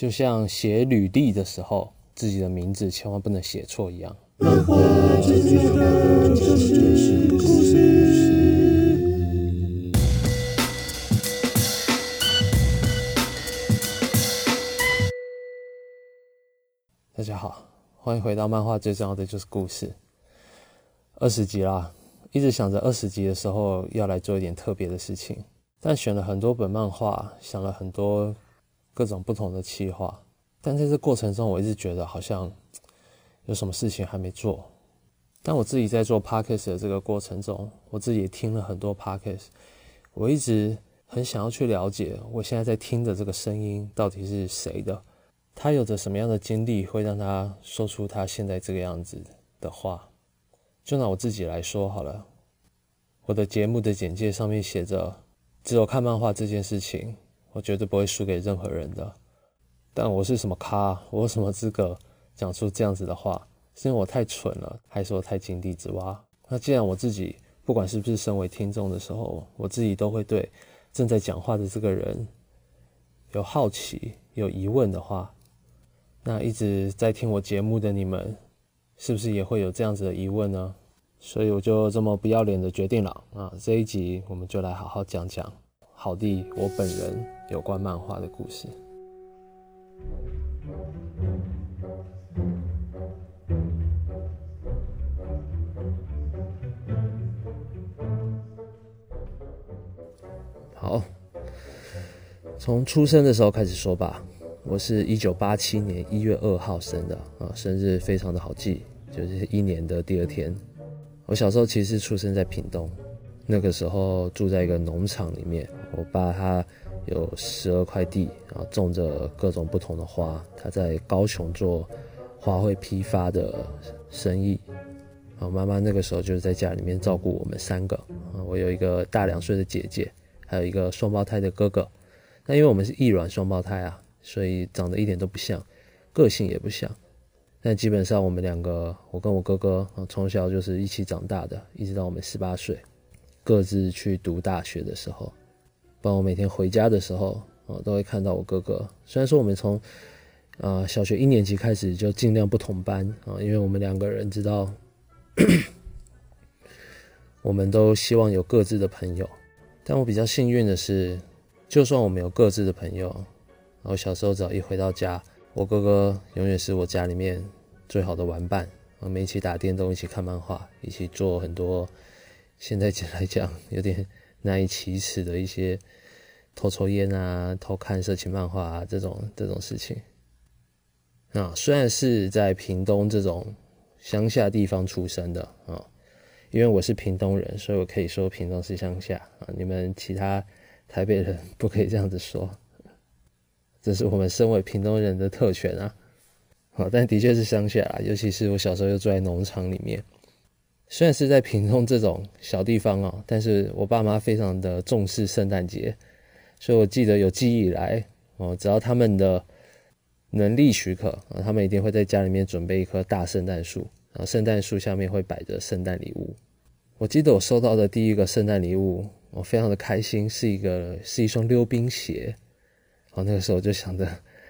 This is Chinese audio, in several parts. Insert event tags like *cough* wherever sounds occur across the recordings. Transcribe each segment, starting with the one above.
就像写履历的时候，自己的名字千万不能写错一样。大家好，欢迎回到漫画最重要的就是故事。二十集啦，一直想着二十集的时候要来做一点特别的事情，但选了很多本漫画，想了很多各种不同的企划，但在这过程中，我一直觉得好像有什么事情还没做。但我自己在做 podcast 的这个过程中，我自己也听了很多 podcast，我一直很想要去了解我现在在听的这个声音到底是谁的，他有着什么样的经历，会让他说出他现在这个样子的话。就拿我自己来说好了，我的节目的简介上面写着，只有看漫画这件事情，我绝对不会输给任何人的。但我是什么咖？我有什么资格讲出这样子的话？是因为我太蠢了，还是我太井底之蛙？那既然我自己不管是不是身为听众的时候，我自己都会对正在讲话的这个人有好奇、有疑问的话，那一直在听我节目的你们，是不是也会有这样子的疑问呢？所以我就这么不要脸的决定了啊！这一集我们就来好好讲讲好地我本人有关漫画的故事。好，从出生的时候开始说吧。我是一九八七年一月二号生的啊，生日非常的好记，就是一年的第二天。我小时候其实出生在屏东，那个时候住在一个农场里面。我爸他有十二块地，然后种着各种不同的花。他在高雄做花卉批发的生意。然后妈妈那个时候就是在家里面照顾我们三个。我有一个大两岁的姐姐，还有一个双胞胎的哥哥。那因为我们是异卵双胞胎啊，所以长得一点都不像，个性也不像。但基本上我们两个，我跟我哥哥啊，从小就是一起长大的，一直到我们十八岁，各自去读大学的时候，帮我每天回家的时候啊，都会看到我哥哥。虽然说我们从啊小学一年级开始就尽量不同班啊，因为我们两个人知道，*clears throat* 我们都希望有各自的朋友。但我比较幸运的是，就算我们有各自的朋友，然后小时候只要一回到家。我哥哥永远是我家里面最好的玩伴，我们一起打电动，一起看漫画，一起做很多现在讲来讲有点难以启齿的一些偷抽烟啊、偷看色情漫画啊这种这种事情。啊，虽然是在屏东这种乡下地方出生的啊，因为我是屏东人，所以我可以说屏东是乡下啊。你们其他台北人不可以这样子说。这是我们身为屏东人的特权啊，好，但的确是乡下啊，尤其是我小时候又住在农场里面。虽然是在屏东这种小地方哦，但是我爸妈非常的重视圣诞节，所以我记得有记忆以来哦，只要他们的能力许可啊，他们一定会在家里面准备一棵大圣诞树，然后圣诞树下面会摆着圣诞礼物。我记得我收到的第一个圣诞礼物，我非常的开心，是一个是一双溜冰鞋。然后那个时候就想着，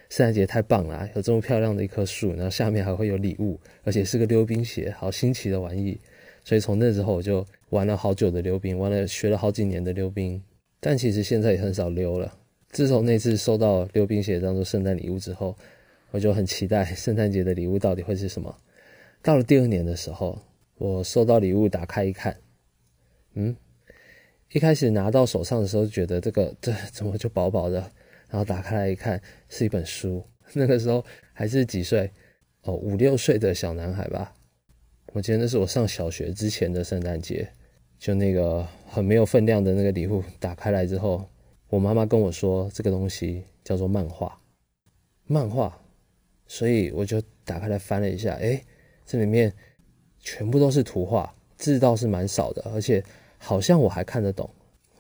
圣诞节太棒了，有这么漂亮的一棵树，然后下面还会有礼物，而且是个溜冰鞋，好新奇的玩意。所以从那之后我就玩了好久的溜冰，玩了学了好几年的溜冰。但其实现在也很少溜了。自从那次收到溜冰鞋当做圣诞礼物之后，我就很期待 *laughs* 圣诞节的礼物到底会是什么。到了第二年的时候，我收到礼物打开一看，嗯，一开始拿到手上的时候觉得这个这怎么就薄薄的。然后打开来一看，是一本书。那个时候还是几岁？哦，五六岁的小男孩吧。我记得那是我上小学之前的圣诞节，就那个很没有分量的那个礼物。打开来之后，我妈妈跟我说，这个东西叫做漫画。漫画，所以我就打开来翻了一下，哎，这里面全部都是图画，字倒是蛮少的，而且好像我还看得懂。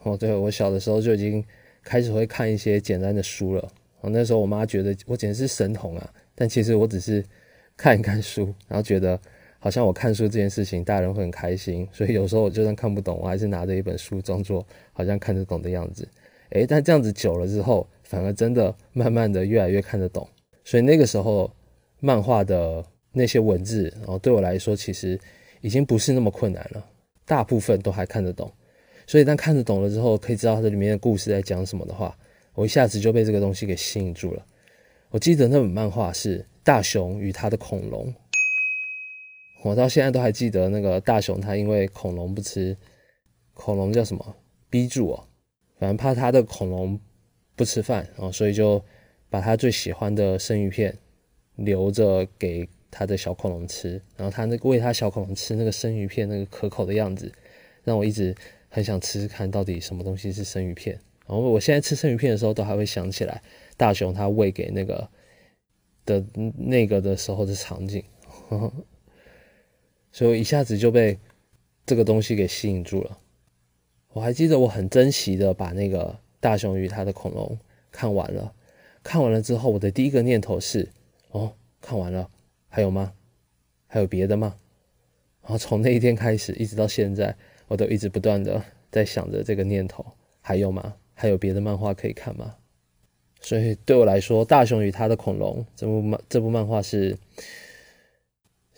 哦，对我小的时候就已经。开始会看一些简单的书了，哦，那时候我妈觉得我简直是神童啊，但其实我只是看一看书，然后觉得好像我看书这件事情大人会很开心，*laughs* 所以有时候我就算看不懂，我还是拿着一本书装作好像看得懂的样子。诶，但这样子久了之后，反而真的慢慢的越来越看得懂，所以那个时候漫画的那些文字，然后对我来说其实已经不是那么困难了，大部分都还看得懂。所以当看得懂了之后，可以知道它里面的故事在讲什么的话，我一下子就被这个东西给吸引住了。我记得那本漫画是《大雄与他的恐龙》，我到现在都还记得那个大雄，他因为恐龙不吃，恐龙叫什么？逼住哦，反正怕他的恐龙不吃饭，然后所以就把他最喜欢的生鱼片留着给他的小恐龙吃，然后他那喂他小恐龙吃那个生鱼片那个可口的样子，让我一直很想吃吃看到底什么东西是生鱼片。然后我现在吃生鱼片的时候，都还会想起来。大雄他喂给那个的那个的时候的场景，*laughs* 所以一下子就被这个东西给吸引住了。我还记得我很珍惜的把那个大雄与他的恐龙看完了。看完了之后，我的第一个念头是：哦，看完了，还有吗？还有别的吗？然后从那一天开始，一直到现在，我都一直不断的在想着这个念头：还有吗？还有别的漫画可以看吗？所以对我来说，《大雄与他的恐龙》这部漫这部漫画是，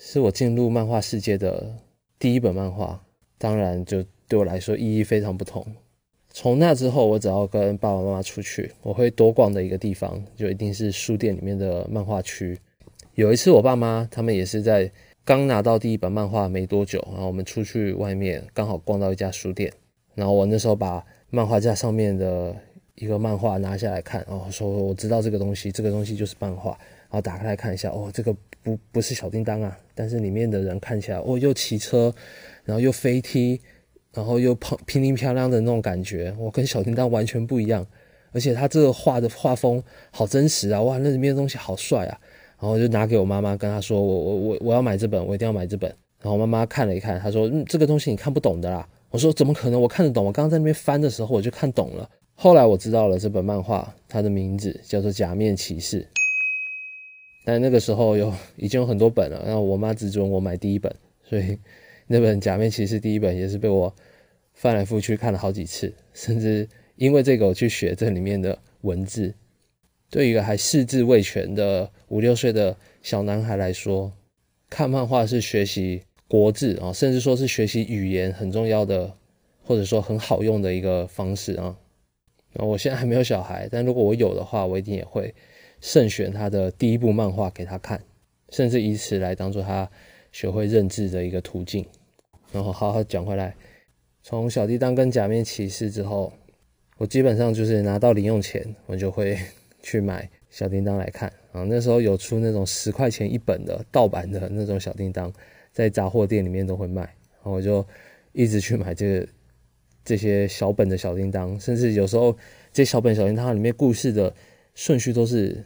是我进入漫画世界的第一本漫画。当然，就对我来说意义非常不同。从那之后，我只要跟爸爸妈妈出去，我会多逛的一个地方，就一定是书店里面的漫画区。有一次，我爸妈他们也是在刚拿到第一本漫画没多久，然后我们出去外面，刚好逛到一家书店，然后我那时候把漫画架上面的。一个漫画拿下来看，哦，说我知道这个东西，这个东西就是漫画，然后打开来看一下，哦，这个不不是小叮当啊，但是里面的人看起来，哦，又骑车，然后又飞踢，然后又砰乒铃漂亮的那种感觉，我跟小叮当完全不一样，而且他这个画的画风好真实啊，哇，那里面的东西好帅啊，然后就拿给我妈妈，跟她说，我我我我要买这本，我一定要买这本，然后妈妈看了一看，她说，嗯，这个东西你看不懂的啦，我说怎么可能，我看得懂，我刚刚在那边翻的时候我就看懂了。后来我知道了这本漫画，它的名字叫做《假面骑士》，但那个时候有已经有很多本了，然后我妈只准我买第一本，所以 *laughs* 那本《假面骑士》第一本也是被我翻来覆去看了好几次，甚至因为这个我去学这里面的文字。对一个还四字未全的五六岁的小男孩来说，看漫画是学习国字啊，甚至说是学习语言很重要的，或者说很好用的一个方式啊。然后我现在还没有小孩，但如果我有的话，我一定也会慎选他的第一部漫画给他看，甚至以此来当做他学会认字的一个途径。然后好好讲回来，从小弟当跟假面骑士之后，我基本上就是拿到零用钱，我就会去买小叮当来看。啊，那时候有出那种十块钱一本的盗版的那种小叮当，在杂货店里面都会卖，然后我就一直去买这个。这些小本的小叮当，甚至有时候这些小本小叮当里面故事的顺序都是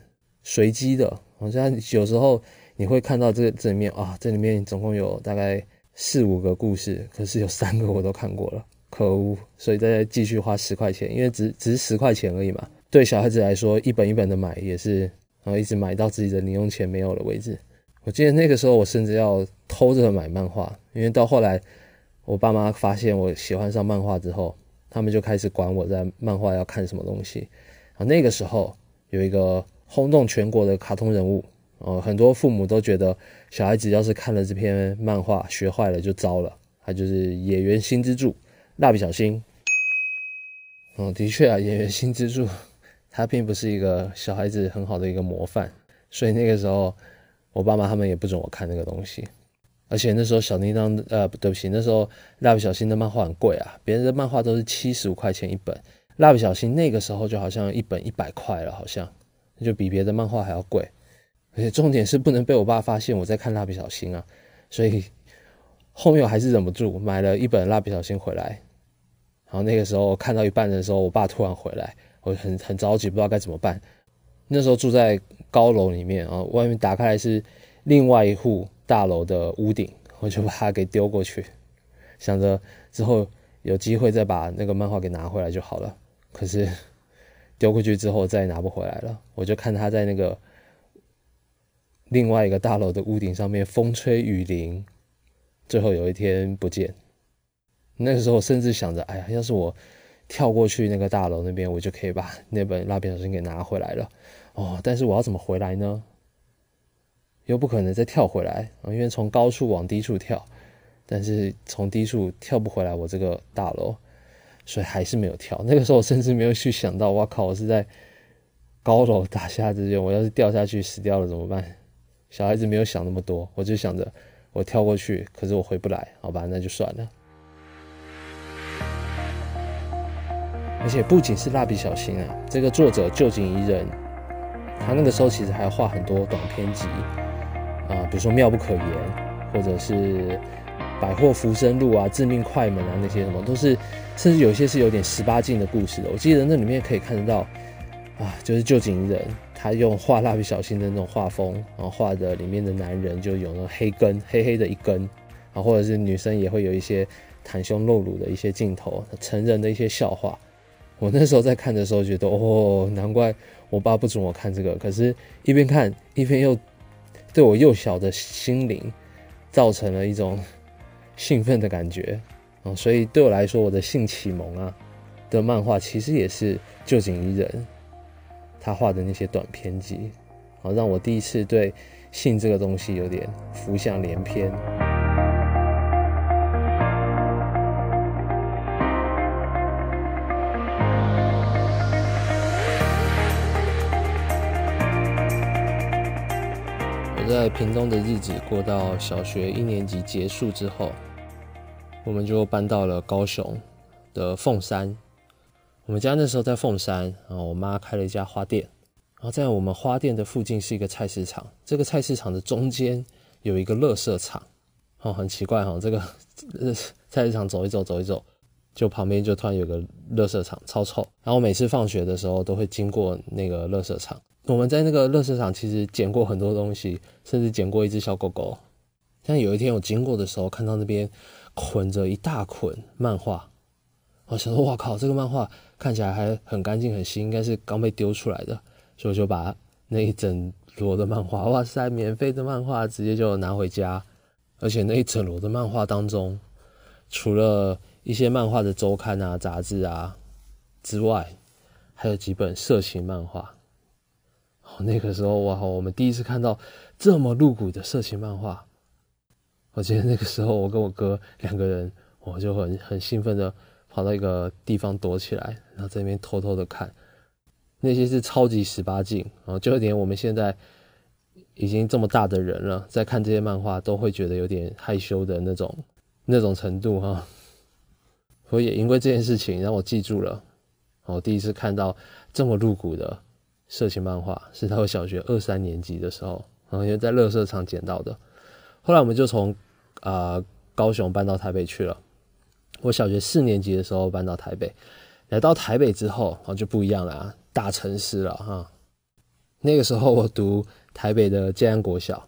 随机的，好像有时候你会看到这这里面啊，这里面总共有大概四五个故事，可是有三个我都看过了，可恶！所以再继续花十块钱，因为只只是十块钱而已嘛。对小孩子来说，一本一本的买也是，然后一直买到自己的零用钱没有了为止。我记得那个时候我甚至要偷着买漫画，因为到后来。我爸妈发现我喜欢上漫画之后，他们就开始管我在漫画要看什么东西。啊，那个时候有一个轰动全国的卡通人物，呃，很多父母都觉得小孩子要是看了这篇漫画学坏了就糟了。他就是演员新之助，蜡笔小新。嗯，的确啊，演员新之助，他并不是一个小孩子很好的一个模范，所以那个时候我爸妈他们也不准我看那个东西。而且那时候小叮当，呃，对不起，那时候蜡笔小新的漫画很贵啊，别人的漫画都是七十五块钱一本，蜡笔小新那个时候就好像一本一百块了，好像就比别的漫画还要贵。而且重点是不能被我爸发现我在看蜡笔小新啊，所以后面我还是忍不住买了一本蜡笔小新回来。然后那个时候看到一半的时候，我爸突然回来，我很很着急，不知道该怎么办。那时候住在高楼里面啊，外面打开来是另外一户。大楼的屋顶，我就把它给丢过去，想着之后有机会再把那个漫画给拿回来就好了。可是丢过去之后再也拿不回来了，我就看他在那个另外一个大楼的屋顶上面风吹雨淋，最后有一天不见。那个时候甚至想着，哎呀，要是我跳过去那个大楼那边，我就可以把那本蜡笔小新给拿回来了。哦，但是我要怎么回来呢？又不可能再跳回来啊，因为从高处往低处跳，但是从低处跳不回来我这个大楼，所以还是没有跳。那个时候我甚至没有去想到，哇靠，我是在高楼大厦之间，我要是掉下去死掉了怎么办？小孩子没有想那么多，我就想着我跳过去，可是我回不来，好吧，那就算了。而且不仅是蜡笔小新啊，这个作者旧井宜人，他那个时候其实还画很多短篇集。啊，比如说妙不可言，或者是百货浮生路啊、致命快门啊那些什么，都是，甚至有些是有点十八禁的故事的。我记得那里面可以看得到，啊，就是旧井人他用画蜡笔小新的那种画风，然后画的里面的男人就有那种黑根，黑黑的一根，啊，或者是女生也会有一些袒胸露乳的一些镜头，成人的一些笑话。我那时候在看的时候觉得，哦，难怪我爸不准我看这个，可是一边看一边又。对我幼小的心灵造成了一种兴奋的感觉啊，所以对我来说，我的性启蒙啊的漫画其实也是旧井宜人他画的那些短篇集，啊，让我第一次对性这个东西有点浮想联翩。我在屏东的日子过到小学一年级结束之后，我们就搬到了高雄的凤山。我们家那时候在凤山，然后我妈开了一家花店，然后在我们花店的附近是一个菜市场。这个菜市场的中间有一个垃圾场，哦，很奇怪哈，这个 *laughs* 菜市场走一走走一走，就旁边就突然有个垃圾场，超臭。然后每次放学的时候都会经过那个垃圾场。我们在那个乐市场其实捡过很多东西，甚至捡过一只小狗狗。但有一天我经过的时候，看到那边捆着一大捆漫画，我想说：“哇靠，这个漫画看起来还很干净、很新，应该是刚被丢出来的。”所以我就把那一整摞的漫画，哇塞，免费的漫画，直接就拿回家。而且那一整摞的漫画当中，除了一些漫画的周刊啊、杂志啊之外，还有几本色情漫画。哦那个时候哇，我们第一次看到这么露骨的色情漫画。我记得那个时候，我跟我哥两个人，我就很很兴奋的跑到一个地方躲起来，然后在那边偷偷的看。那些是超级十八禁，然后就连我们现在已经这么大的人了，在看这些漫画都会觉得有点害羞的那种那种程度哈。所以也因为这件事情，让我记住了，我第一次看到这么露骨的。色情漫画是在我小学二三年级的时候，然后就在乐色场捡到的。后来我们就从啊高雄搬到台北去了。我小学四年级的时候搬到台北，来到台北之后，哦就不一样了啊，大城市了哈。那个时候我读台北的建安国小，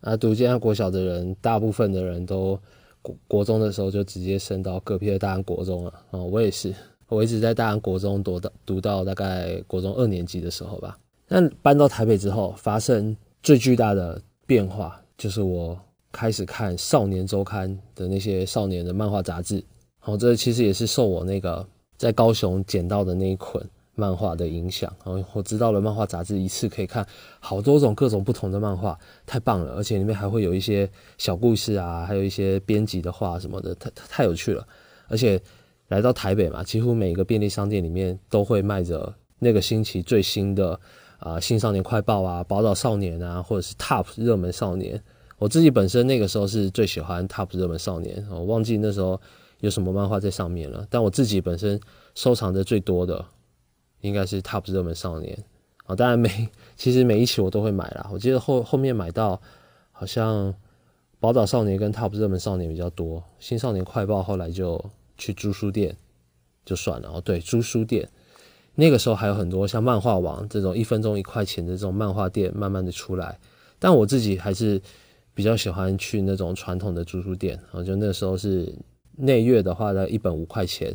啊读建安国小的人，大部分的人都国国中的时候就直接升到隔壁的大安国中了啊，我也是。我一直在大安国中读到读到大概国中二年级的时候吧。但搬到台北之后，发生最巨大的变化就是我开始看《少年周刊》的那些少年的漫画杂志。好，这其实也是受我那个在高雄捡到的那一捆漫画的影响。然后我知道了漫画杂志一次可以看好多种各种不同的漫画，太棒了！而且里面还会有一些小故事啊，还有一些编辑的话什么的，太太有趣了，而且。来到台北嘛，几乎每个便利商店里面都会卖着那个星期最新的啊《新少年快报》啊，《宝岛少年》啊，或者是 Top 热门少年。我自己本身那个时候是最喜欢 Top 热门少年，我忘记那时候有什么漫画在上面了。但我自己本身收藏的最多的应该是 Top 热门少年啊。当然每其实每一期我都会买啦。我记得后后面买到好像《宝岛少年》跟 Top 热门少年比较多，《新少年快报》后来就。去租书店就算了哦。对，租书店那个时候还有很多像漫画网这种一分钟一块钱的这种漫画店，慢慢的出来。但我自己还是比较喜欢去那种传统的租书店啊，就那时候是内月的话呢，一本五块钱，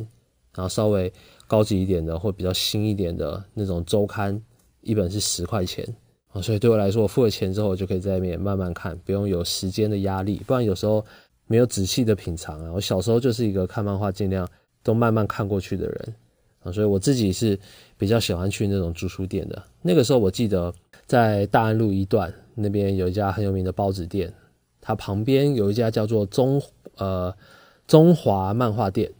然后稍微高级一点的或比较新一点的那种周刊，一本是十块钱啊。所以对我来说，我付了钱之后，我就可以在外面慢慢看，不用有时间的压力，不然有时候。没有仔细的品尝啊！我小时候就是一个看漫画尽量都慢慢看过去的人啊，所以我自己是比较喜欢去那种租书店的。那个时候我记得在大安路一段那边有一家很有名的包子店，它旁边有一家叫做中呃中华漫画店。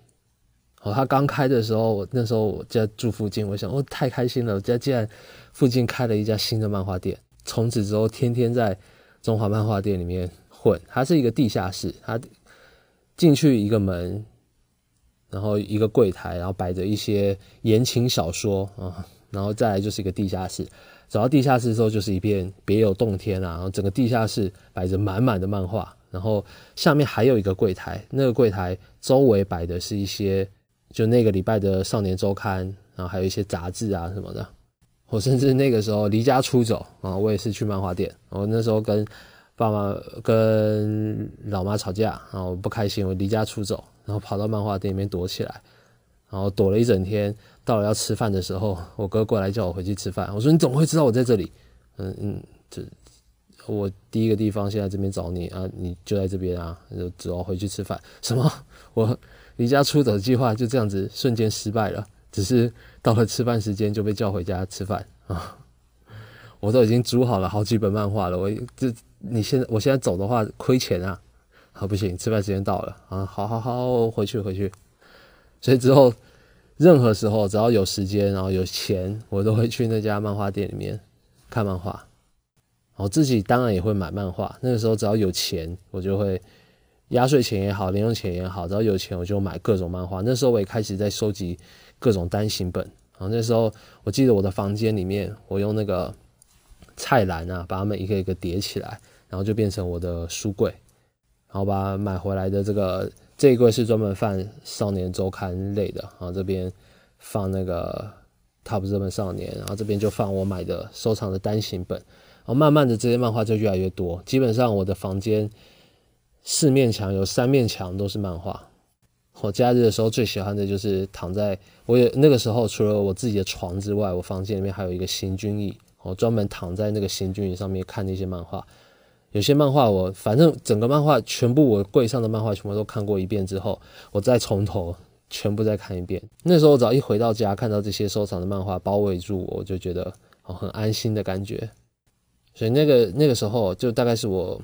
哦，他刚开的时候，我那时候我家住附近，我想哦太开心了，我家竟然附近开了一家新的漫画店。从此之后，天天在中华漫画店里面混。它是一个地下室，它进去一个门，然后一个柜台，然后摆着一些言情小说啊，然后再来就是一个地下室。走到地下室之后，就是一片别有洞天啊，然后整个地下室摆着满满的漫画，然后下面还有一个柜台，那个柜台周围摆的是一些。就那个礼拜的《少年周刊》，然后还有一些杂志啊什么的。我甚至那个时候离家出走啊，我也是去漫画店。我那时候跟爸妈、跟老妈吵架，然后不开心，我离家出走，然后跑到漫画店里面躲起来，然后躲了一整天。到了要吃饭的时候，我哥过来叫我回去吃饭。我说：“你怎么会知道我在这里？”嗯嗯，这我第一个地方现在这边找你啊，你就在这边啊，就只要回去吃饭。什么？我？离家出走计划就这样子瞬间失败了，只是到了吃饭时间就被叫回家吃饭啊！我都已经煮好了好几本漫画了，我这你现在我现在走的话亏钱啊！好不行，吃饭时间到了啊！好好好，我回去回去。所以之后任何时候只要有时间然后有钱，我都会去那家漫画店里面看漫画。我自己当然也会买漫画，那个时候只要有钱，我就会。压岁钱也好，零用钱也好，只要有钱我就买各种漫画。那时候我也开始在收集各种单行本。然后那时候我记得我的房间里面，我用那个菜篮啊，把它们一个一个叠起来，然后就变成我的书柜。然后把买回来的这个这一柜是专门放少年周刊类的，然后这边放那个 Top 日本少年，然后这边就放我买的收藏的单行本。然后慢慢的这些漫画就越来越多，基本上我的房间。四面墙有三面墙都是漫画。我假日的时候最喜欢的就是躺在我也那个时候，除了我自己的床之外，我房间里面还有一个行军椅，我专门躺在那个行军椅上面看那些漫画。有些漫画我反正整个漫画全部我柜上的漫画全部都看过一遍之后，我再从头全部再看一遍。那时候我只要一回到家，看到这些收藏的漫画包围住我，我就觉得哦很安心的感觉。所以那个那个时候就大概是我。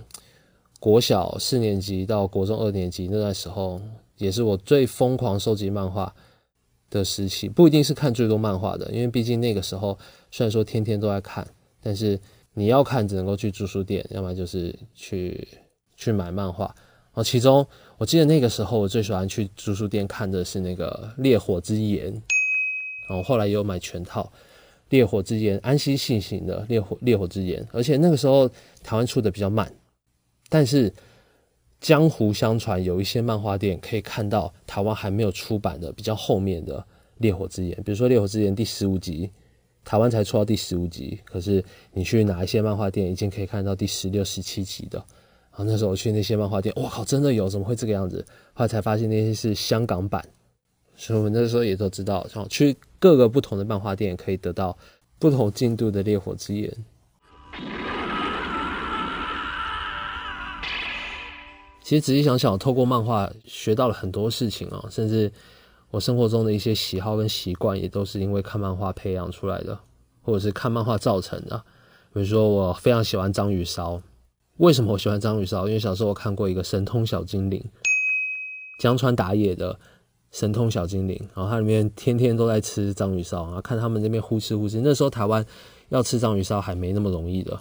国小四年级到国中二年级那段时候，也是我最疯狂收集漫画的时期。不一定是看最多漫画的，因为毕竟那个时候虽然说天天都在看，但是你要看只能够去租书店，要么就是去去买漫画。然后其中我记得那个时候我最喜欢去租书店看的是那个《烈火之炎》，然后后来也有买全套《烈火之炎》安息信行的《烈火烈火之炎》，而且那个时候台湾出的比较慢。但是江湖相传有一些漫画店可以看到台湾还没有出版的比较后面的《烈火之炎》，比如说《烈火之炎》第十五集，台湾才出到第十五集，可是你去哪一些漫画店已经可以看到第十六、十七集的。然后那时候我去那些漫画店，我靠，真的有？怎么会这个样子？后来才发现那些是香港版，所以我们那时候也都知道，像去各个不同的漫画店可以得到不同进度的《烈火之炎》。其实仔细想想，透过漫画学到了很多事情啊，甚至我生活中的一些喜好跟习惯，也都是因为看漫画培养出来的，或者是看漫画造成的。比如说，我非常喜欢章鱼烧。为什么我喜欢章鱼烧？因为小时候我看过一个神通小精灵，江川打野的神通小精灵，然后它里面天天都在吃章鱼烧，然后看他们这边呼哧呼哧。那时候台湾要吃章鱼烧还没那么容易的，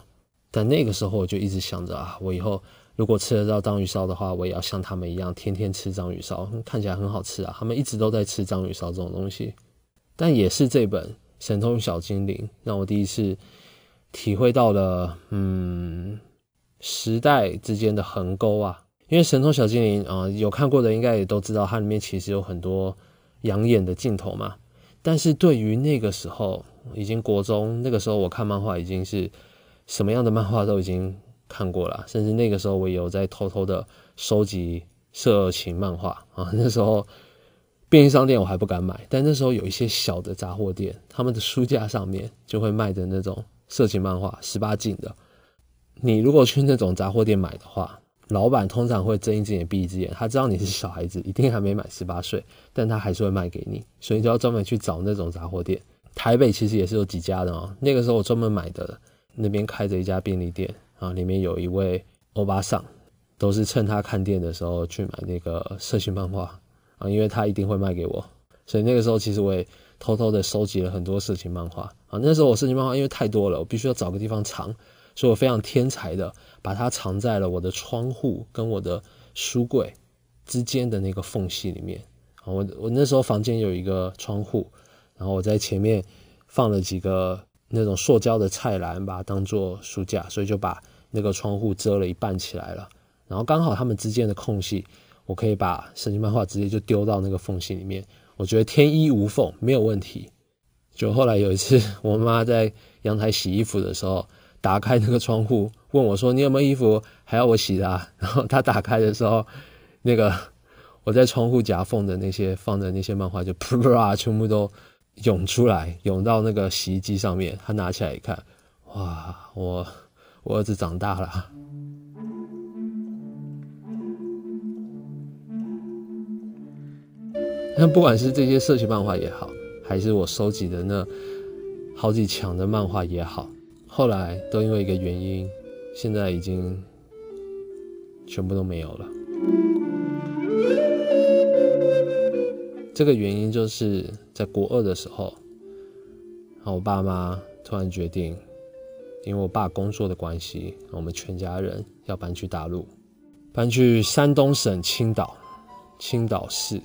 但那个时候我就一直想着啊，我以后。如果吃得到章鱼烧的话，我也要像他们一样天天吃章鱼烧，看起来很好吃啊！他们一直都在吃章鱼烧这种东西，但也是这本《神通小精灵》让我第一次体会到了，嗯，时代之间的横沟啊！因为《神通小精灵》啊，有看过的应该也都知道，它里面其实有很多养眼的镜头嘛。但是对于那个时候已经国中，那个时候我看漫画已经是什么样的漫画都已经。看过了，甚至那个时候我也有在偷偷的收集色情漫画啊。*laughs* 那时候便利商店我还不敢买，但那时候有一些小的杂货店，他们的书架上面就会卖的那种色情漫画，十八禁的。你如果去那种杂货店买的话，老板通常会睁一只眼闭一只眼，他知道你是小孩子，一定还没满十八岁，但他还是会卖给你，所以就要专门去找那种杂货店。台北其实也是有几家的哦。那个时候我专门买的，那边开着一家便利店啊，里面有一位欧巴桑，都是趁他看店的时候去买那个色情漫画啊，因为他一定会卖给我，所以那个时候其实我也偷偷的收集了很多色情漫画啊。那时候我色情漫画因为太多了，我必须要找个地方藏。所以我非常天才的把它藏在了我的窗户跟我的书柜之间的那个缝隙里面啊。我我那时候房间有一个窗户，然后我在前面放了几个那种塑胶的菜篮，把它当做书架，所以就把那个窗户遮了一半起来了。然后刚好它们之间的空隙，我可以把神经漫画直接就丢到那个缝隙里面。我觉得天衣无缝，没有问题。就后来有一次，我妈在阳台洗衣服的时候。打开那个窗户，问我说：“你有没有衣服还要我洗的？”啊 *laughs* 然后她打开的时候，那个我在窗户夹缝的那些放的那些漫画就噗啦，全部都涌出来，涌到那个洗衣机上面。他拿起来一看，哇，我我儿子长大了。那不管是这些色情漫画也好，还是我收集的那好几墙的漫画也好。后来都因为一个原因，现在已经全部都没有了。这个原因就是在国二的时候，然后我爸妈突然决定，因为我爸工作的关系，我们全家人要搬去大陆，搬去山东省青岛，青岛市。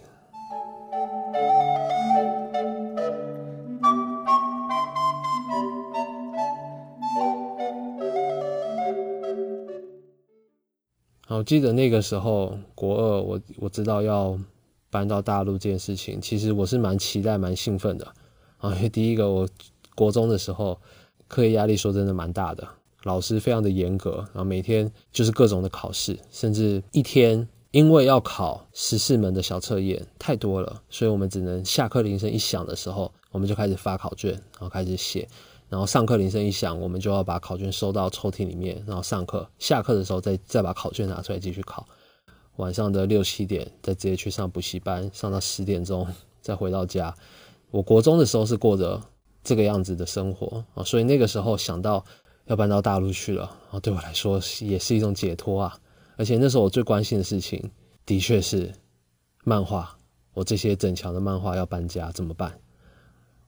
我记得那个时候国二，我我知道要搬到大陆这件事情，其实我是蛮期待、蛮兴奋的啊。因为第一个，我国中的时候课业压力说真的蛮大的，老师非常的严格，然后每天就是各种的考试，甚至一天因为要考十四门的小测验太多了，所以我们只能下课铃声一响的时候，我们就开始发考卷，然后开始写。然后上课铃声一响，我们就要把考卷收到抽屉里面，然后上课。下课的时候再再把考卷拿出来继续考。晚上的六七点再直接去上补习班，上到十点钟再回到家。我国中的时候是过着这个样子的生活啊，所以那个时候想到要搬到大陆去了啊，对我来说也是一种解脱啊。而且那时候我最关心的事情的确是漫画，我这些整墙的漫画要搬家怎么办？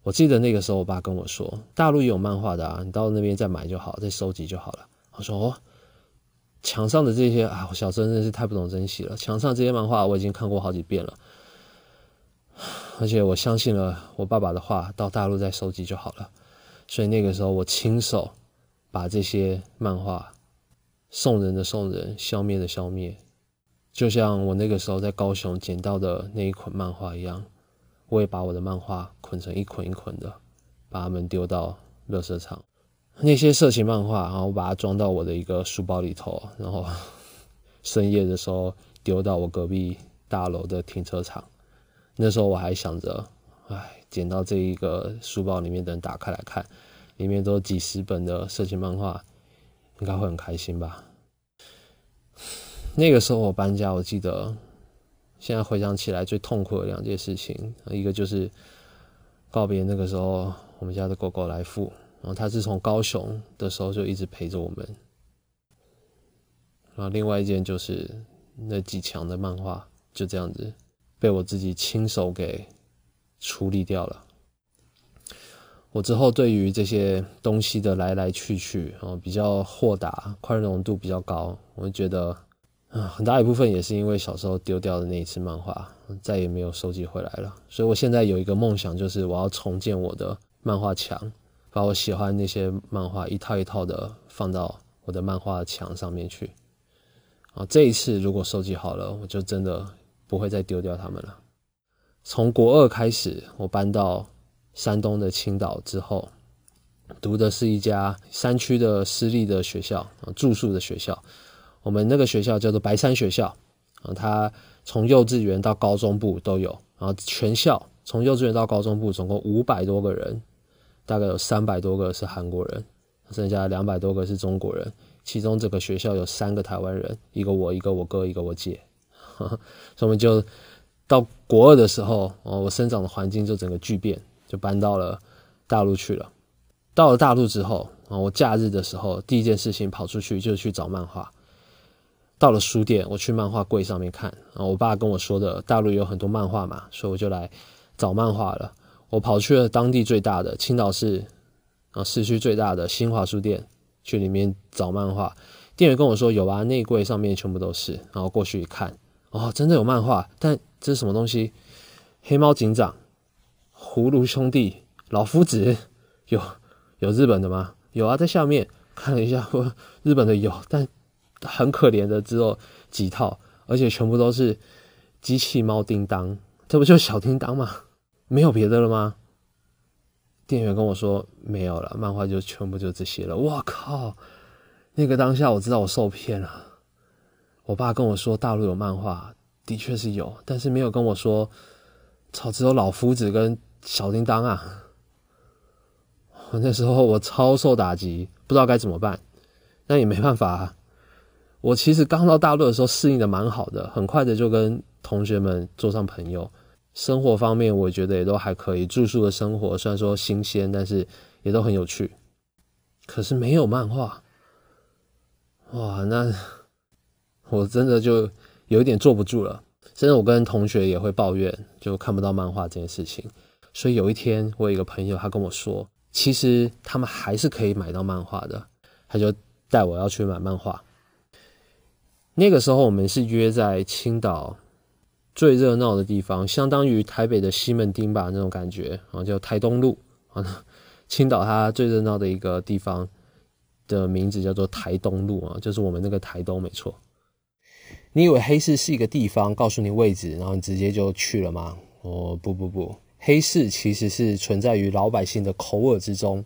我记得那个时候，我爸跟我说：“大陆也有漫画的啊，你到那边再买就好，再收集就好了。”我说：“哦，墙上的这些啊，我小时候真的是太不懂珍惜了。墙上这些漫画我已经看过好几遍了，而且我相信了我爸爸的话，到大陆再收集就好了。所以那个时候，我亲手把这些漫画送人的送人，消灭的消灭，就像我那个时候在高雄捡到的那一捆漫画一样。”我也把我的漫画捆成一捆一捆的，把它们丢到垃圾场。那些色情漫画，然后我把它装到我的一个书包里头，然后 *laughs* 深夜的时候丢到我隔壁大楼的停车场。那时候我还想着，哎，捡到这一个书包里面，等打开来看，里面都几十本的色情漫画，应该会很开心吧。那个时候我搬家，我记得。现在回想起来，最痛苦的两件事情，一个就是告别那个时候我们家的狗狗来福，然后他是从高雄的时候就一直陪着我们，然后另外一件就是那几墙的漫画就这样子被我自己亲手给处理掉了。我之后对于这些东西的来来去去，哦，比较豁达，宽容度比较高，我觉得。啊，很大一部分也是因为小时候丢掉的那一次漫画，再也没有收集回来了。所以我现在有一个梦想，就是我要重建我的漫画墙，把我喜欢那些漫画一套一套的放到我的漫画墙上面去。啊，这一次如果收集好了，我就真的不会再丢掉它们了。从国二开始，我搬到山东的青岛之后，读的是一家山区的私立的学校，啊，住宿的学校。我们那个学校叫做白山学校，啊，它从幼稚园到高中部都有，然后全校从幼稚园到高中部总共五百多个人，大概有三百多个是韩国人，剩下两百多个是中国人，其中这个学校有三个台湾人，一个我，一个我哥，一个我姐，*laughs* 所以我们就到国二的时候，哦，我生长的环境就整个巨变，就搬到了大陆去了。到了大陆之后，啊，我假日的时候第一件事情跑出去就是去找漫画。到了书店，我去漫画柜上面看，啊，我爸跟我说的大陆有很多漫画嘛，所以我就来找漫画了。我跑去了当地最大的青岛市。啊，市区最大的新华书店，去里面找漫画。店员跟我说有啊，内柜上面全部都是。然后过去一看，哦，真的有漫画，但这是什么东西？黑猫警长、葫芦兄弟、老夫子，有有日本的吗？有啊，在下面看了一下，日本的有，但很可怜的只有几套，而且全部都是机器猫叮当，这不就小叮当吗？没有别的了吗？店员跟我说没有了，漫画就全部就这些了。我靠，那个当下我知道我受骗了。我爸跟我说大陆有漫画，的确是有，但是没有跟我说，操，只有老夫子跟小叮当啊。我那时候我超受打击，不知道该怎么办，那也没办法。啊我其实刚到大陆的时候适应的蛮好的，很快的就跟同学们做上朋友。生活方面，我觉得也都还可以。住宿的生活虽然说新鲜，但是也都很有趣。可是没有漫画，哇，那我真的就有一点坐不住了。甚至我跟同学也会抱怨，就看不到漫画这件事情。所以有一天，我有一个朋友，他跟我说，其实他们还是可以买到漫画的。他就带我要去买漫画。那个时候，我们是约在青岛。最热闹的地方，相当于台北的西门町吧，那种感觉啊，叫台东路啊。青岛它最热闹的一个地方的名字叫做台东路啊，就是我们那个台东没错。你以为黑市是一个地方，告诉你位置，然后你直接就去了吗？哦，不不不，黑市其实是存在于老百姓的口耳之中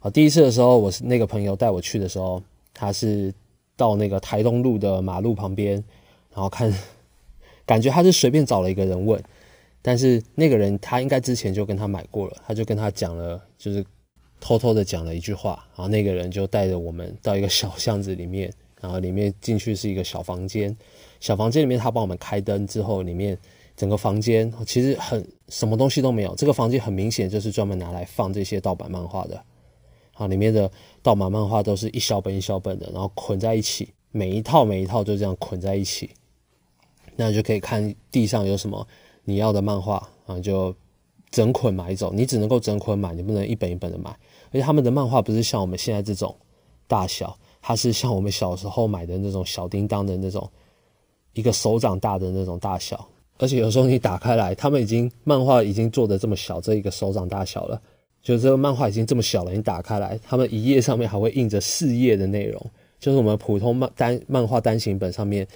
啊。第一次的时候，我是那个朋友带我去的时候，他是到那个台东路的马路旁边，然后看。感觉他是随便找了一个人问，但是那个人他应该之前就跟他买过了，他就跟他讲了，就是偷偷的讲了一句话，然后那个人就带着我们到一个小巷子里面，*laughs* 然后里面进去是一个小房间，小房间里面他帮我们开灯之后，里面整个房间其实很什么东西都没有，这个房间很明显就是专门拿来放这些盗版漫画的，啊，里面的盗版漫画都是一小本一小本的，然后捆在一起，每一套每一套就这样捆在一起。那就可以看地上有什么你要的漫画啊，就整捆买走。你只能够整捆买，你不能一本一本的买。而且他们的漫画不是像我们现在这种大小，它是像我们小时候买的那种小叮当的那种一个手掌大的那种大小。而且有时候你打开来，他们已经漫画已经做的这么小，这一个手掌大小了，就这个漫画已经这么小了。你打开来，他们一页上面还会印着四页的内容，就是我们普通漫单漫画单行本上面，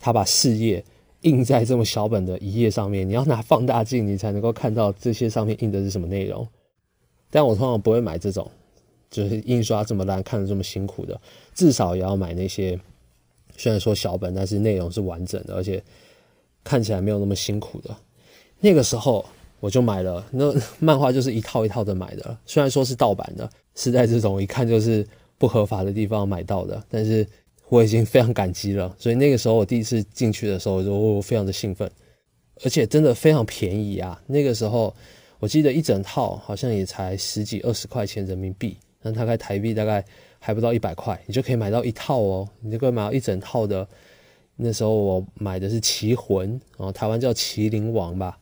他把四页。印在这么小本的一页上面，你要拿放大镜，你才能够看到这些上面印的是什么内容。但我通常不会买这种，就是印刷这么烂、看着这么辛苦的，至少也要买那些虽然说小本，但是内容是完整的，而且看起来没有那么辛苦的。那个时候我就买了，那漫画就是一套一套的买的，虽然说是盗版的，是在这种一看就是不合法的地方买到的，但是。我已经非常感激了，所以那个时候我第一次进去的时候，我非常的兴奋，而且真的非常便宜啊！那个时候我记得一整套好像也才十几二十块钱人民币，那大概台币大概还不到一百块，你就可以买到一套哦，你就可以买到一整套的。那时候我买的是《棋魂》，然后台湾叫《麒麟王》吧，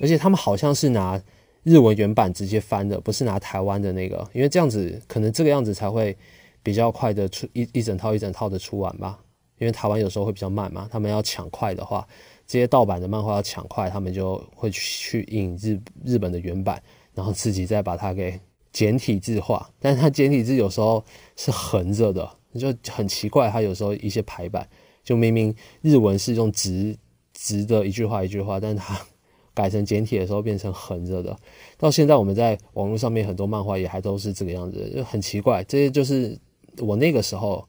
而且他们好像是拿日文原版直接翻的，不是拿台湾的那个，因为这样子可能这个样子才会。比较快的出一一整套一整套的出完吧，因为台湾有时候会比较慢嘛，他们要抢快的话，这些盗版的漫画要抢快，他们就会去印日日本的原版，然后自己再把它给简体字化。但是它简体字有时候是横着的，就很奇怪。它有时候一些排版，就明明日文是用直直的一句话一句话，但它改成简体的时候变成横着的。到现在我们在网络上面很多漫画也还都是这个样子，就很奇怪。这些就是。我那个时候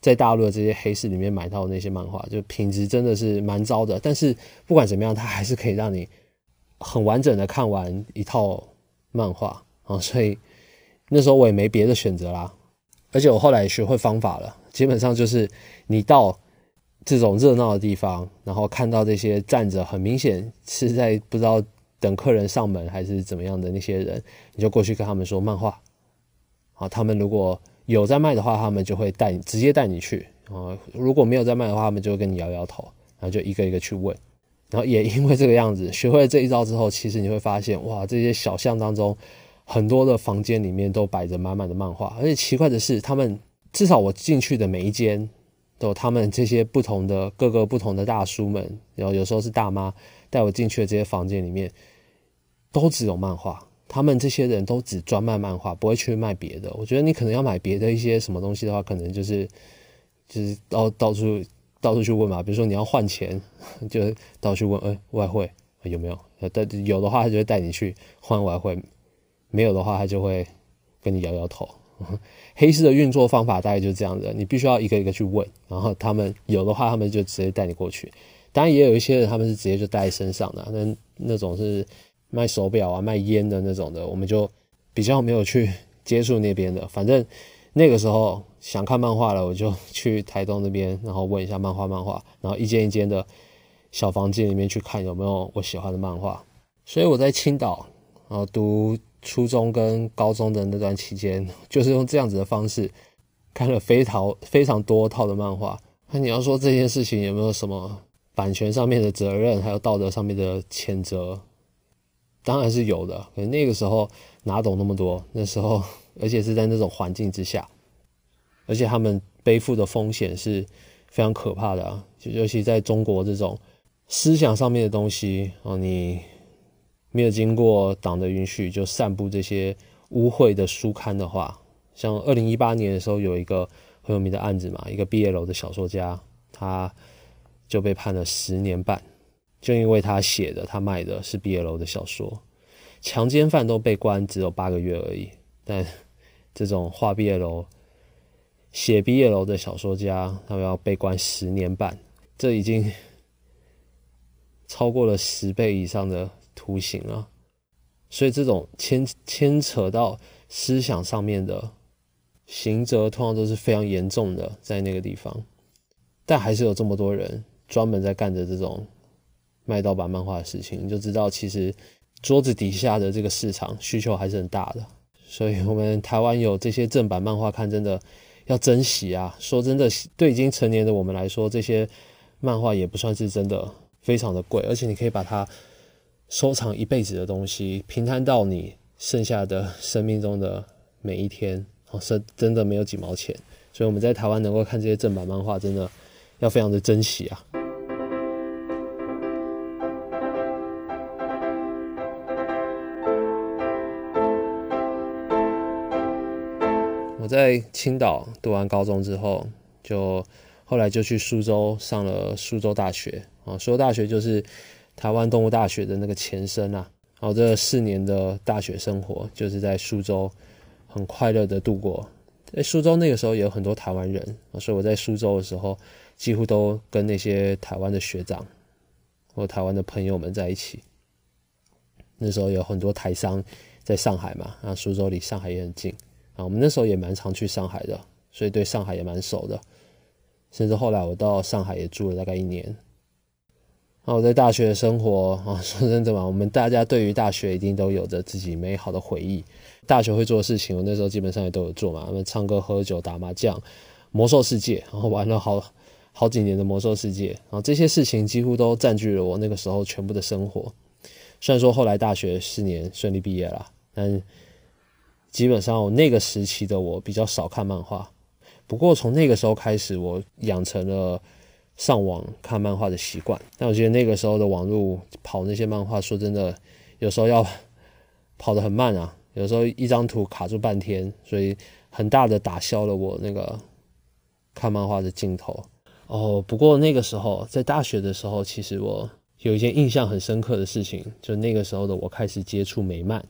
在大陆的这些黑市里面买到那些漫画，就品质真的是蛮糟的。但是不管怎么样，它还是可以让你很完整的看完一套漫画啊。所以那时候我也没别的选择啦，而且我后来也学会方法了，基本上就是你到这种热闹的地方，然后看到这些站着很明显是在不知道等客人上门还是怎么样的那些人，你就过去跟他们说漫画，啊，他们如果有在卖的话，他们就会带你直接带你去啊，如果没有在卖的话，他们就会跟你摇摇头，然后就一个一个去问。然后也因为这个样子，学会了这一招之后，其实你会发现，哇，这些小巷当中，很多的房间里面都摆着满满的漫画。而且奇怪的是，他们至少我进去的每一间，都他们这些不同的各个不同的大叔们，然后有时候是大妈带我进去的这些房间里面，都只有漫画。他们这些人都只专卖漫画，不会去卖别的。我觉得你可能要买别的一些什么东西的话，可能就是就是到到处。到处去问嘛，比如说你要换钱，*laughs* 就到处问，哎，外汇有没有？带有的话，他就会带你去换外汇；没有的话，他就会跟你摇摇头。*laughs* 黑市的运作方法大概就是这样子，你必须要一个一个去问，然后他们有的话，他们就直接带你过去。当然，也有一些人他们是直接就带身上的，那那种是卖手表啊、卖烟的那种的，我们就比较没有去接触那边的。反正那个时候。想看漫画了，我就去台东那边，然后问一下漫画漫画，然后一间一间的小房间里面去看有没有我喜欢的漫画。所以我在青岛，然后读初中跟高中的那段期间，就是用这样子的方式看了非常非常多套的漫画。那你要说这件事情有没有什么版权上面的责任，还有道德上面的谴责？当然是有的。可那个时候哪懂那么多？那时候，*laughs* 而且是在那种环境之下。而且他们背负的风险是非常可怕的啊！就尤其在中国这种思想上面的东西哦，你没有经过党的允许就散布这些污秽的书刊的话，像二零一八年的时候有一个很有名的案子嘛，一个毕业楼的小说家，他就被判了十年半，就因为他写的他卖的是毕业楼的小说，强奸犯都被关只有八个月而已，但 *laughs* 这种画毕业楼。写毕业楼的小说家，他们要被关十年半，这已经超过了十倍以上的徒刑了。所以，这种牵牵扯到思想上面的刑责，通常都是非常严重的，在那个地方。但还是有这么多人专门在干着这种卖盗版漫画的事情，你就知道，其实桌子底下的这个市场需求还是很大的。所以，我们台湾有这些正版漫画看，真的。要珍惜啊！说真的，对已经成年的我们来说，这些漫画也不算是真的非常的贵，而且你可以把它收藏一辈子的东西，平摊到你剩下的生命中的每一天，哦，是真的没有几毛钱。所以我们在台湾能够看这些正版漫画，真的要非常的珍惜啊！在青岛读完高中之后，就后来就去苏州上了苏州大学啊。苏州大学就是台湾动物大学的那个前身啊。然后这四年的大学生活就是在苏州很快乐的度过。在苏州那个时候也有很多台湾人，所以我在苏州的时候几乎都跟那些台湾的学长或台湾的朋友们在一起。那时候有很多台商在上海嘛，然后苏州离上海也很近。啊，我们那时候也蛮常去上海的，所以对上海也蛮熟的。甚至后来我到上海也住了大概一年。那我在大学的生活啊，说真的嘛，我们大家对于大学一定都有着自己美好的回忆。大学会做的事情，我那时候基本上也都有做嘛。我们唱歌、喝酒、打麻将、魔兽世界，然后玩了好好几年的魔兽世界。然后这些事情几乎都占据了我那个时候全部的生活。虽然说后来大学四年顺利毕业了，但基本上，那个时期的我比较少看漫画。不过从那个时候开始，我养成了上网看漫画的习惯。但我觉得那个时候的网络跑那些漫画，说真的，有时候要跑得很慢啊，有时候一张图卡住半天，所以很大的打消了我那个看漫画的劲头。哦，不过那个时候在大学的时候，其实我有一件印象很深刻的事情，就那个时候的我开始接触美漫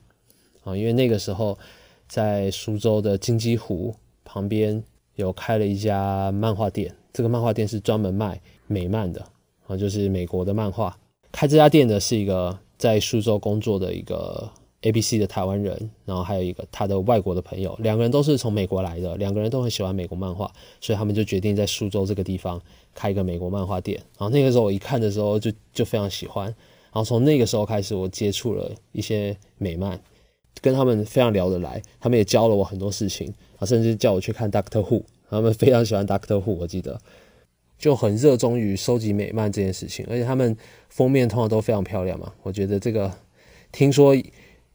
啊，因为那个时候。在苏州的金鸡湖旁边有开了一家漫画店，这个漫画店是专门卖美漫的啊，就是美国的漫画。开这家店的是一个在苏州工作的一个 A B C 的台湾人，然后还有一个他的外国的朋友，两个人都是从美国来的，两个人都很喜欢美国漫画，所以他们就决定在苏州这个地方开一个美国漫画店。然后那个时候我一看的时候就就非常喜欢，然后从那个时候开始我接触了一些美漫，跟他们非常聊得来，他们也教了我很多事情啊，甚至叫我去看 Doctor Who，他们非常喜欢 Doctor Who，我记得就很热衷于收集美漫这件事情，而且他们封面通常都非常漂亮嘛，我觉得这个听说。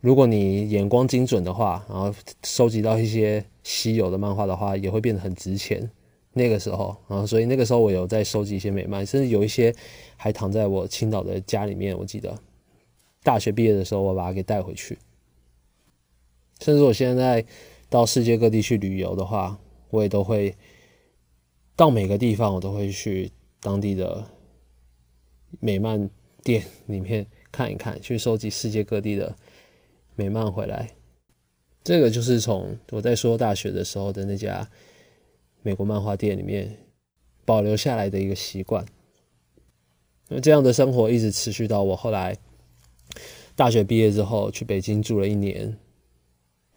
如果你眼光精准的话，然后收集到一些稀有的漫画的话，也会变得很值钱。那个时候，然后所以那个时候我有在收集一些美漫，甚至有一些还躺在我青岛的家里面。我记得大学毕业的时候，我把它给带回去。甚至我现在到世界各地去旅游的话，我也都会到每个地方，我都会去当地的美漫店里面看一看，去收集世界各地的。美漫回来，这个就是从我在说大学的时候的那家美国漫画店里面保留下来的一个习惯。那这样的生活一直持续到我后来大学毕业之后去北京住了一年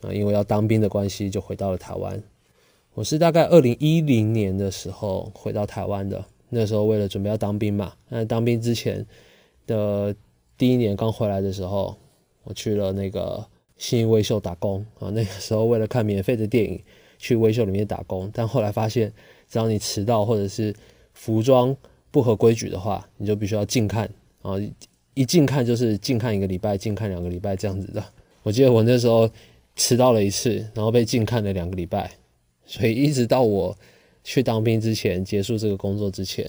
啊，因为要当兵的关系，就回到了台湾。我是大概二零一零年的时候回到台湾的，那时候为了准备要当兵嘛。那当兵之前的第一年刚回来的时候。我去了那个新威秀打工啊，那个时候为了看免费的电影，去威秀里面打工。但后来发现，只要你迟到或者是服装不合规矩的话，你就必须要禁看啊！一禁看就是禁看一个礼拜，禁看两个礼拜这样子的。我记得我那时候迟到了一次，然后被禁看了两个礼拜，所以一直到我去当兵之前结束这个工作之前，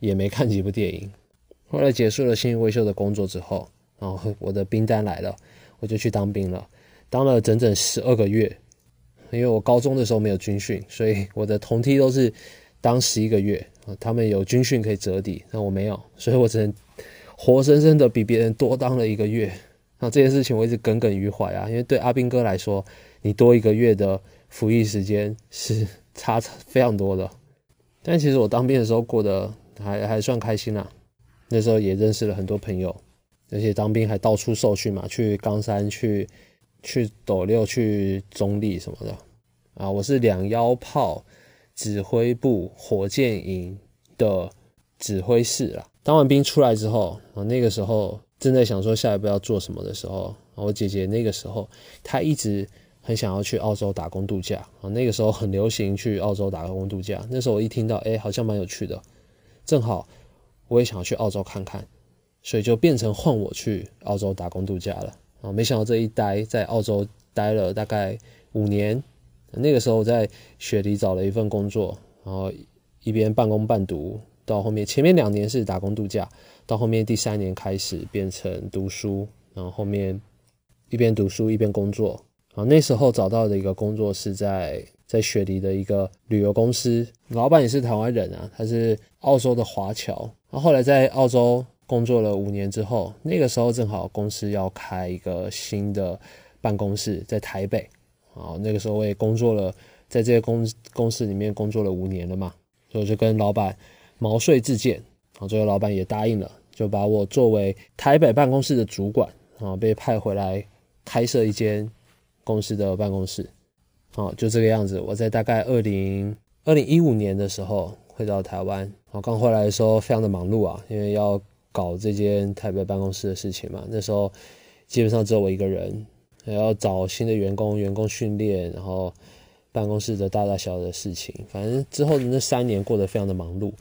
也没看几部电影。后来结束了新义威秀的工作之后。然后我的兵单来了，我就去当兵了，当了整整十二个月。因为我高中的时候没有军训，所以我的同梯都是当十一个月他们有军训可以折抵，那我没有，所以我只能活生生的比别人多当了一个月。那这件事情我一直耿耿于怀啊，因为对阿兵哥来说，你多一个月的服役时间是 *laughs* 差非常多的。但其实我当兵的时候过得还还算开心啦，那时候也认识了很多朋友。而且当兵还到处受训嘛，去冈山、去去斗六、去中立什么的啊！我是两幺炮指挥部火箭营的指挥室啦。当完兵出来之后啊，那个时候正在想说下一步要做什么的时候，我姐姐那个时候她一直很想要去澳洲打工度假啊。那个时候很流行去澳洲打工度假。那时候我一听到，哎，好像蛮有趣的，正好我也想要去澳洲看看。所以就变成换我去澳洲打工度假了啊！没想到这一待在澳洲待了大概五年，那个时候我在雪梨找了一份工作，然后一边半工半读，到后面前面两年是打工度假，到后面第三年开始变成读书，然后后面一边读书一边工作啊。那时候找到的一个工作是在在雪梨的一个旅游公司，老板也是台湾人啊，他是澳洲的华侨，然后后来在澳洲。工作了五年之后，那个时候正好公司要开一个新的办公室在台北，啊，那个时候我也工作了，在这个公公司里面工作了五年了嘛，所以我就跟老板毛遂自荐，啊，最后老板也答应了，就把我作为台北办公室的主管，啊，被派回来开设一间公司的办公室，啊，就这个样子。我在大概二零二零一五年的时候回到台湾，我刚回来的时候非常的忙碌啊，因为要搞这间台北办公室的事情嘛，那时候基本上只有我一个人，还要找新的员工、员工训练，然后办公室的大大小小的事情，反正之后的那三年过得非常的忙碌。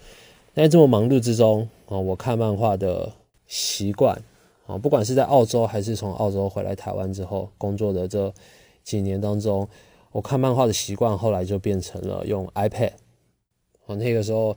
在这么忙碌之中啊，我看漫画的习惯啊，不管是在澳洲还是从澳洲回来台湾之后工作的这几年当中，我看漫画的习惯后来就变成了用 iPad 啊，那个时候。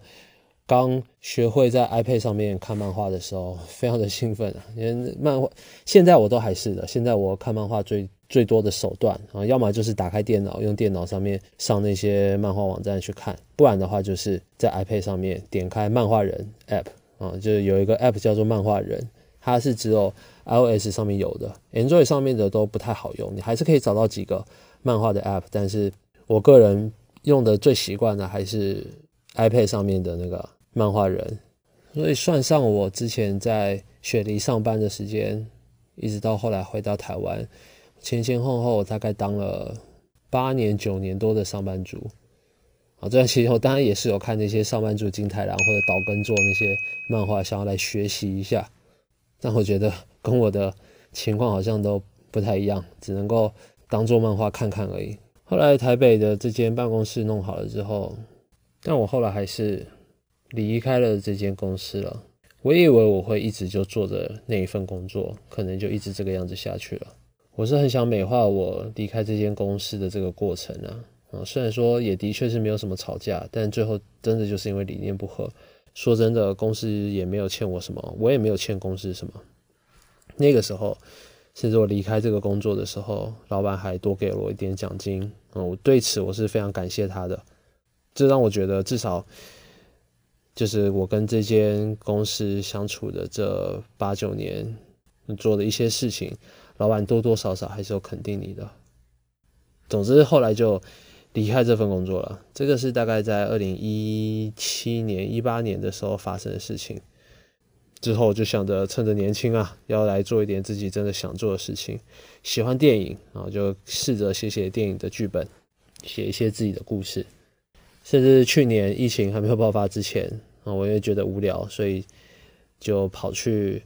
刚学会在 iPad 上面看漫画的时候，非常的兴奋啊！因为漫画现在我都还是的。现在我看漫画最最多的手段啊，要么就是打开电脑，用电脑上面上那些漫画网站去看；不然的话，就是在 iPad 上面点开漫画人 App 啊，就是有一个 App 叫做漫画人，它是只有 iOS 上面有的，Android 上面的都不太好用。你还是可以找到几个漫画的 App，但是我个人用的最习惯的还是 iPad 上面的那个。漫画人，所以算上我之前在雪梨上班的时间，一直到后来回到台湾，前前后后大概当了八年九年多的上班族。啊，这段期间我当然也是有看那些上班族金太郎或者岛根做那些漫画，想要来学习一下。但我觉得跟我的情况好像都不太一样，只能够当做漫画看看而已。后来台北的这间办公室弄好了之后，但我后来还是离开了这间公司了。我以为我会一直就做着那一份工作，可能就一直这个样子下去了。我是很想美化我离开这间公司的这个过程啊。啊，虽然说也的确是没有什么吵架，但最后真的就是因为理念不合。说真的，公司也没有欠我什么，我也没有欠公司什么。那个时候，甚至我离开这个工作的时候，老板还多给了我一点奖金。嗯，我对此我是非常感谢他的。这让我觉得，至少就是我跟这间公司相处的这八九年，做的一些事情，老板多多少少还是有肯定你的。总之，后来就。离开这份工作了，这个是大概在二零一七年、一八年的时候发生的事情。之后就想着趁着年轻啊，要来做一点自己真的想做的事情。喜欢电影，然后就试着写写电影的剧本，写一些自己的故事。甚至去年疫情还没有爆发之前啊，我也觉得无聊，所以就跑去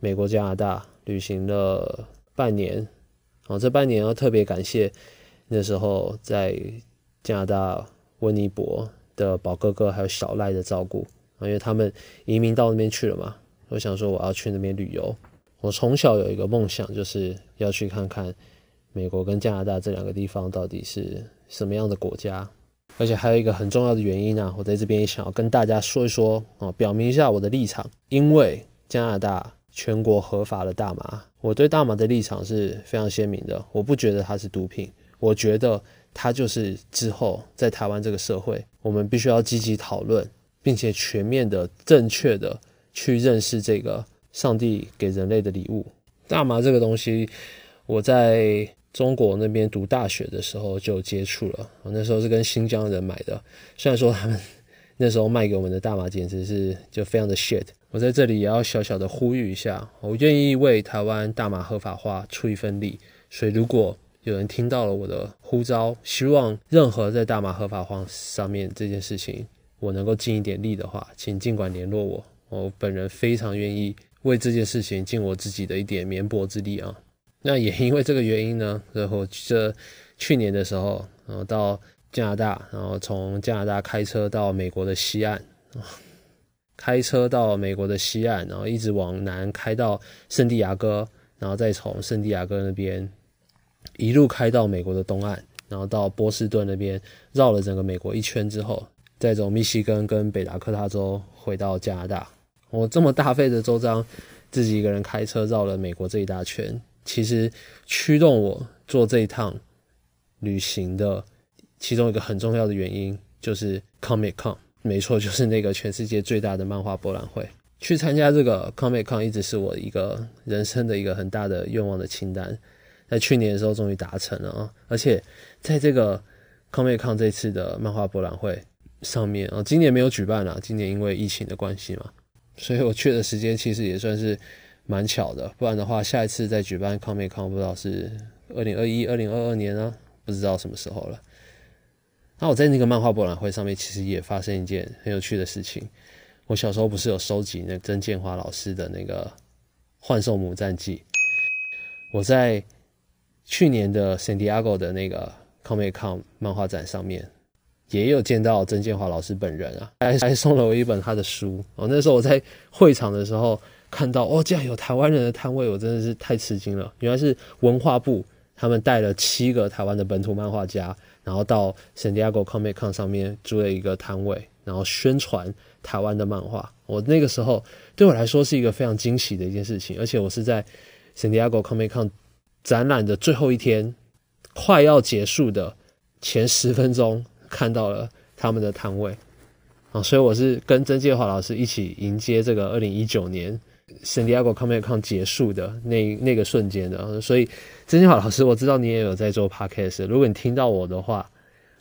美国、加拿大旅行了半年。啊，这半年要特别感谢。那时候在加拿大温尼伯的宝哥哥还有小赖的照顾因为他们移民到那边去了嘛。我想说我要去那边旅游。我从小有一个梦想，就是要去看看美国跟加拿大这两个地方到底是什么样的国家。而且还有一个很重要的原因呢，我在这边也想要跟大家说一说啊，表明一下我的立场。因为加拿大全国合法的大麻，我对大麻的立场是非常鲜明的。我不觉得它是毒品。我觉得它就是之后在台湾这个社会，我们必须要积极讨论，并且全面的、正确的去认识这个上帝给人类的礼物——大麻这个东西。我在中国那边读大学的时候就接触了，我那时候是跟新疆人买的。虽然说他们 *laughs* 那时候卖给我们的大麻简直是就非常的 shit，我在这里也要小小的呼吁一下，我愿意为台湾大麻合法化出一份力。所以如果有人听到了我的呼召，希望任何在大麻合法化上面这件事情，我能够尽一点力的话，请尽管联络我。我本人非常愿意为这件事情尽我自己的一点绵薄之力啊。那也因为这个原因呢，然后这去年的时候，然后到加拿大，然后从加拿大开车到美国的西岸，开车到美国的西岸，然后一直往南开到圣地亚哥，然后再从圣地亚哥那边。一路开到美国的东岸，然后到波士顿那边绕了整个美国一圈之后，再从密西根跟北达科他州回到加拿大。我这么大费的周章，自己一个人开车绕了美国这一大圈，其实驱动我做这一趟旅行的其中一个很重要的原因就是 Comic Con，没错，*laughs* 就是那个全世界最大的漫画博览会。去参加这个 Comic Con 一直是我一个人生的一个很大的愿望的清单。在去年的时候终于达成了啊！而且在这个 Comic Con 这次的漫画博览会上面啊，今年没有举办了，今年因为疫情的关系嘛，所以我去的时间其实也算是蛮巧的。不然的话，下一次再举办 Comic Con 不知道是二零二一、二零二二年呢，不知道什么时候了。那我在那个漫画博览会上面，其实也发生一件很有趣的事情。我小时候不是有收集那曾建华老师的那个《幻兽母战记》，我在。去年的 San Diego 的那个 Comic Con 漫画展上面，也有见到曾建华老师本人啊，还还送了我一本他的书。哦，那时候我在会场的时候看到，哦，竟然有台湾人的摊位，我真的是太吃惊了。原来是文化部他们带了七个台湾的本土漫画家，然后到 San Diego Comic Con 上面租了一个摊位，然后宣传台湾的漫画。我那个时候对我来说是一个非常惊喜的一件事情，而且我是在 San Diego Comic Con。展览的最后一天，快要结束的前十分钟，看到了他们的摊位啊，所以我是跟曾介华老师一起迎接这个二零一九年圣地亚哥 Comic Con 结束的那那个瞬间的。所以曾介华老师，我知道你也有在做 Podcast，如果你听到我的话，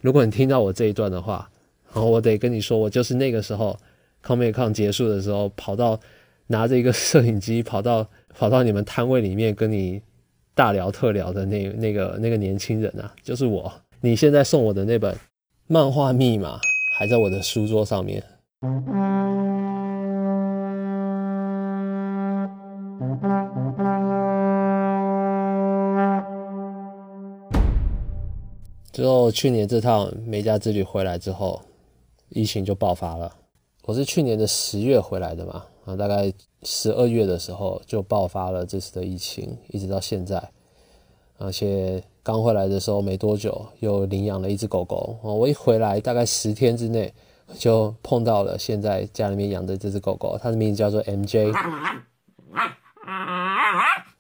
如果你听到我这一段的话，然后我得跟你说，我就是那个时候 Comic Con 结束的时候跑到拿着一个摄影机 *laughs* 跑到跑到你们摊位里面跟你大聊特聊的那那个那个年轻人啊，就是我。你现在送我的那本漫画密码还在我的书桌上面。之后去年这趟美加之旅回来之后，疫情就爆发了。我是去年的十月回来的嘛，啊，大概十二月的时候就爆发了这次的疫情，一直到现在。而且刚回来的时候没多久，又领养了一只狗狗。我一回来大概十天之内就碰到了现在家里面养的这只狗狗，它的名字叫做 MJ。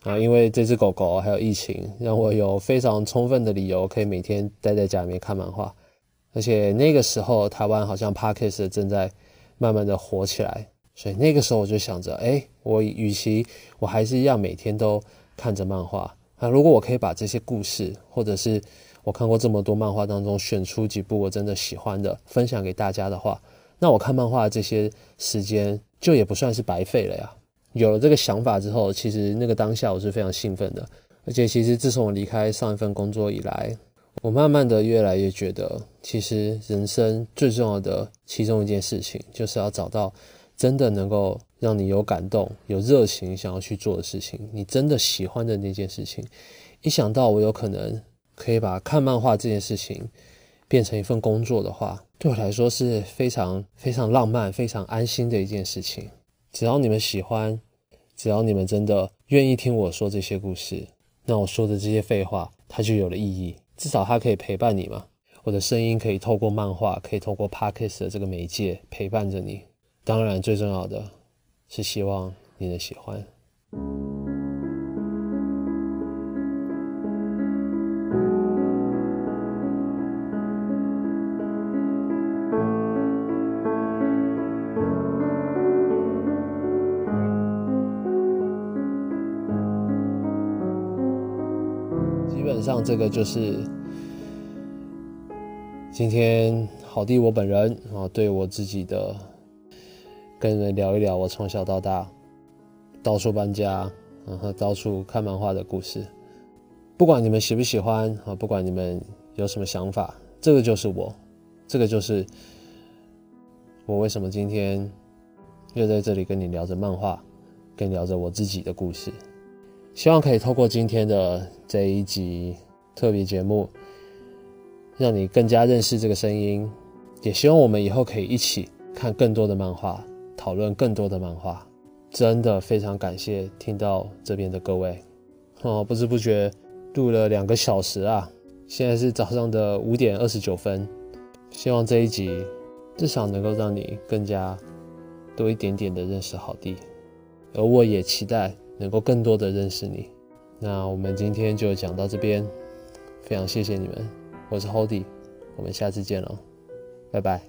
啊，因为这只狗狗还有疫情，让我有非常充分的理由可以每天待在家里面看漫画。而且那个时候台湾好像 Parkes 正在。慢慢的火起来，所以那个时候我就想着，哎，我与其我还是要每天都看着漫画啊，如果我可以把这些故事，或者是我看过这么多漫画当中选出几部我真的喜欢的，分享给大家的话，那我看漫画这些时间就也不算是白费了呀。有了这个想法之后，其实那个当下我是非常兴奋的，而且其实自从我离开上一份工作以来。我慢慢的越来越觉得，其实人生最重要的其中一件事情，就是要找到真的能够让你有感动、有热情想要去做的事情，你真的喜欢的那件事情。一想到我有可能可以把看漫画这件事情变成一份工作的话，对我来说是非常非常浪漫、非常安心的一件事情。只要你们喜欢，只要你们真的愿意听我说这些故事，那我说的这些废话，它就有了意义。至少它可以陪伴你嘛，我的声音可以透过漫画，可以透过 Pockets 的这个媒介陪伴着你。当然，最重要的是希望你能喜欢。这个就是今天好弟我本人啊，对我自己的跟人聊一聊我从小到大到处搬家，然后到处看漫画的故事。不管你们喜不喜欢啊，不管你们有什么想法，这个就是我，这个就是我为什么今天又在这里跟你聊着漫画，跟聊着我自己的故事。希望可以透过今天的这一集特别节目，让你更加认识这个声音。也希望我们以后可以一起看更多的漫画，讨论更多的漫画。真的非常感谢听到这边的各位哦！不知不觉录了两个小时啊，现在是早上的五点二十九分。希望这一集至少能够让你更加多一点点的认识好弟，而我也期待。能够更多的认识你，那我们今天就讲到这边，非常谢谢你们，我是 Hody，我们下次见喽，拜拜。